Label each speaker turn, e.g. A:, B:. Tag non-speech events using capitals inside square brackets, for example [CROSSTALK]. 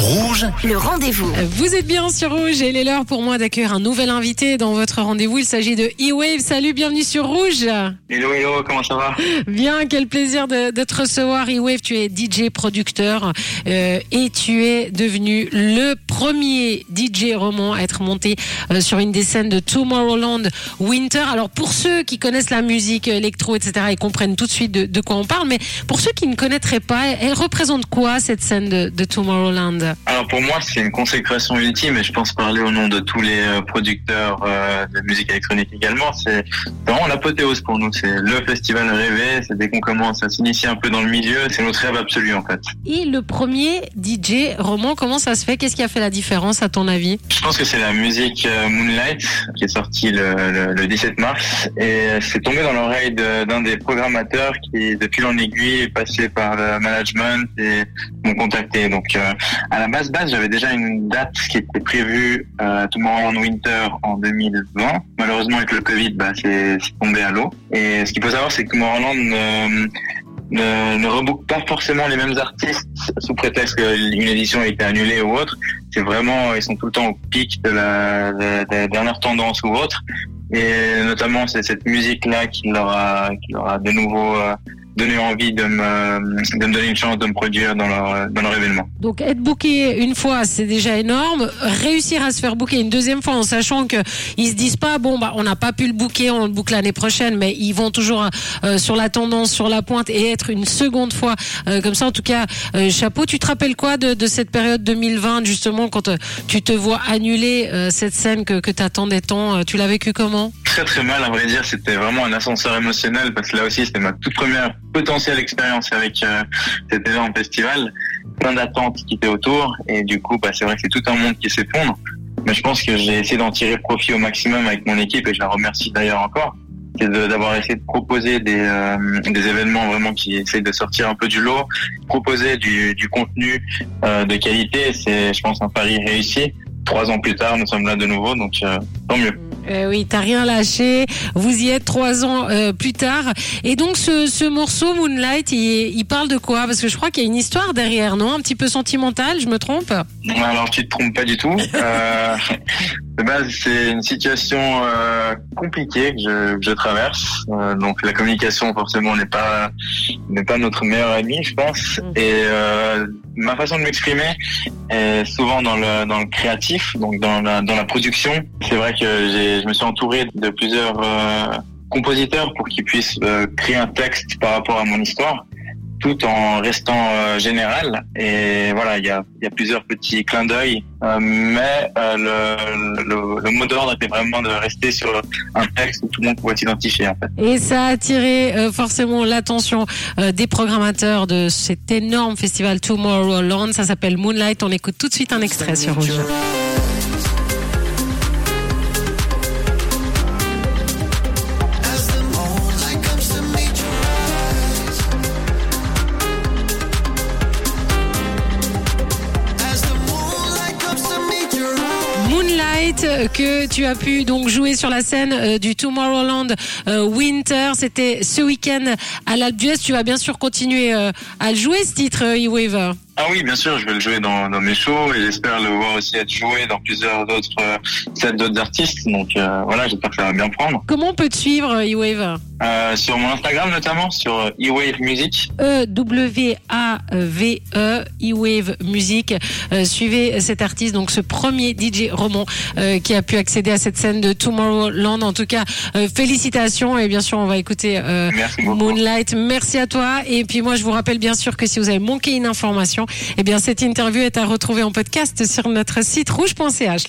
A: Rouge,
B: Le rendez-vous.
C: Vous êtes bien sur Rouge et il est l'heure pour moi d'accueillir un nouvel invité dans votre rendez-vous. Il s'agit de E-Wave. Salut, bienvenue sur Rouge.
D: Hello, hello, comment ça va?
C: Bien, quel plaisir de, de te recevoir. E-Wave, tu es DJ producteur euh, et tu es devenu le premier DJ roman à être monté euh, sur une des scènes de Tomorrowland Winter. Alors pour ceux qui connaissent la musique électro, etc., ils comprennent tout de suite de, de quoi on parle. Mais pour ceux qui ne connaîtraient pas, elle représente quoi cette scène de, de Tomorrowland?
D: Alors pour moi, c'est une consécration ultime et je pense parler au nom de tous les euh, producteurs euh, de musique électronique également. C'est vraiment l'apothéose pour nous. C'est le festival rêvé. C'est dès qu'on commence à s'initier un peu dans le milieu, c'est notre rêve absolu en fait.
C: Et le premier DJ roman, comment ça se fait? Qu'est-ce qui a fait la différence à ton avis?
D: Je pense que c'est la musique euh, Moonlight qui est sortie le, le- le 17 mars et c'est tombé dans l'oreille de- d'un des programmateurs qui, de fil en aiguille, est passé par le management et m'ont contacté. Donc, euh, à la base, base, j'avais déjà une date qui était prévue euh, Tomorrowland Winter en 2020. Malheureusement, avec le Covid, bah, c'est tombé à l'eau. Et ce qu'il faut savoir, c'est que Tomorrowland ne, ne, ne rebook pas forcément les mêmes artistes sous prétexte qu'une édition a été annulée ou autre. C'est vraiment, ils sont tout le temps au pic de la, de- dernière tendance ou autre. Et notamment, c'est cette musique-là qui leur a, qui leur a de nouveau euh, donné envie de me, de me donner une chance de me produire dans leur, dans leur événement.
C: Donc être booké une fois, c'est déjà énorme. Réussir à se faire booker une deuxième fois en sachant que ils se disent pas bon bah on n'a pas pu le booker, on le book l'année prochaine, mais ils vont toujours euh, sur la tendance, sur la pointe et être une seconde fois euh, comme ça. En tout cas, euh, chapeau. Tu te rappelles quoi de, cette période 2020 justement quand tu te vois annuler cette scène que, que t'attendais tant Tu l'as vécu comment?
D: Très très mal, à vrai dire, c'était vraiment un ascenseur émotionnel parce que là aussi, c'était ma toute première potentielle expérience avec euh, cet énorme festival. Plein d'attentes qui étaient autour et du coup, bah, c'est vrai que c'est tout un monde qui s'effondre. Mais je pense que j'ai essayé d'en tirer profit au maximum avec mon équipe et je la remercie d'ailleurs encore. C'est d'avoir essayé de proposer des, euh, des événements vraiment qui essayent de sortir un peu du lot, proposer du, du contenu euh, de qualité. C'est, je pense, un pari réussi. Trois ans plus tard, nous sommes là de nouveau, donc euh, tant mieux.
C: Euh, oui, t'as rien lâché. Vous y êtes trois ans euh, plus tard. Et donc ce, ce morceau Moonlight, il, il parle de quoi? Parce que je crois qu'il y a une histoire derrière, non? Un petit peu sentimentale, je me trompe?
D: Ouais, Alors tu te trompes pas du tout. Euh, [LAUGHS] de base, c'est une situation euh, compliquée que je, que je traverse. Euh, donc la communication forcément n'est pas n'est pas notre meilleur ami, je pense.
C: Mhm.
D: Et euh, ma façon de m'exprimer est souvent dans le dans le créatif, donc dans la dans la production. C'est vrai que j'ai je me suis entouré de plusieurs euh, compositeurs pour qu'ils puissent euh, créer un texte par rapport à mon histoire tout en restant euh, général. Et voilà, il y a, y a plusieurs petits clins d'œil, euh, mais euh, le, le, le mot d'ordre était vraiment de rester sur un texte où tout le monde pouvait s'identifier en fait.
C: Et ça a attiré euh, forcément l'attention euh, des programmateurs de cet énorme festival Tomorrowland. Ça s'appelle Moonlight. On écoute tout de suite un extrait sur Rouge. Euh, que tu as pu donc jouer sur la scène euh, du Tomorrowland euh, Winter. C'était ce week-end à l'Alpe d'Huez. Tu vas bien sûr continuer à jouer ce titre, euh, E-Wave.
D: Ah oui, bien sûr, je vais le jouer dans, dans mes shows et j'espère le voir aussi être joué dans plusieurs autres euh, sets d'autres artistes. Donc euh, voilà, j'espère que ça va bien prendre.
C: Comment on peut te suivre, euh, E-Wave?
D: Euh, sur mon Instagram notamment, sur E-Wave Music.
C: E-W-A-V-E, E-Wave Music. Euh, suivez cet artiste, donc ce premier DJ roman qui a pu accéder à cette scène de Tomorrowland. En tout cas, félicitations et bien sûr, on va écouter
D: Merci.
C: Moonlight. Merci à toi. Et puis moi, je vous rappelle bien sûr que si vous avez manqué une information, eh bien cette interview est à retrouver en podcast sur notre site rouge.ch.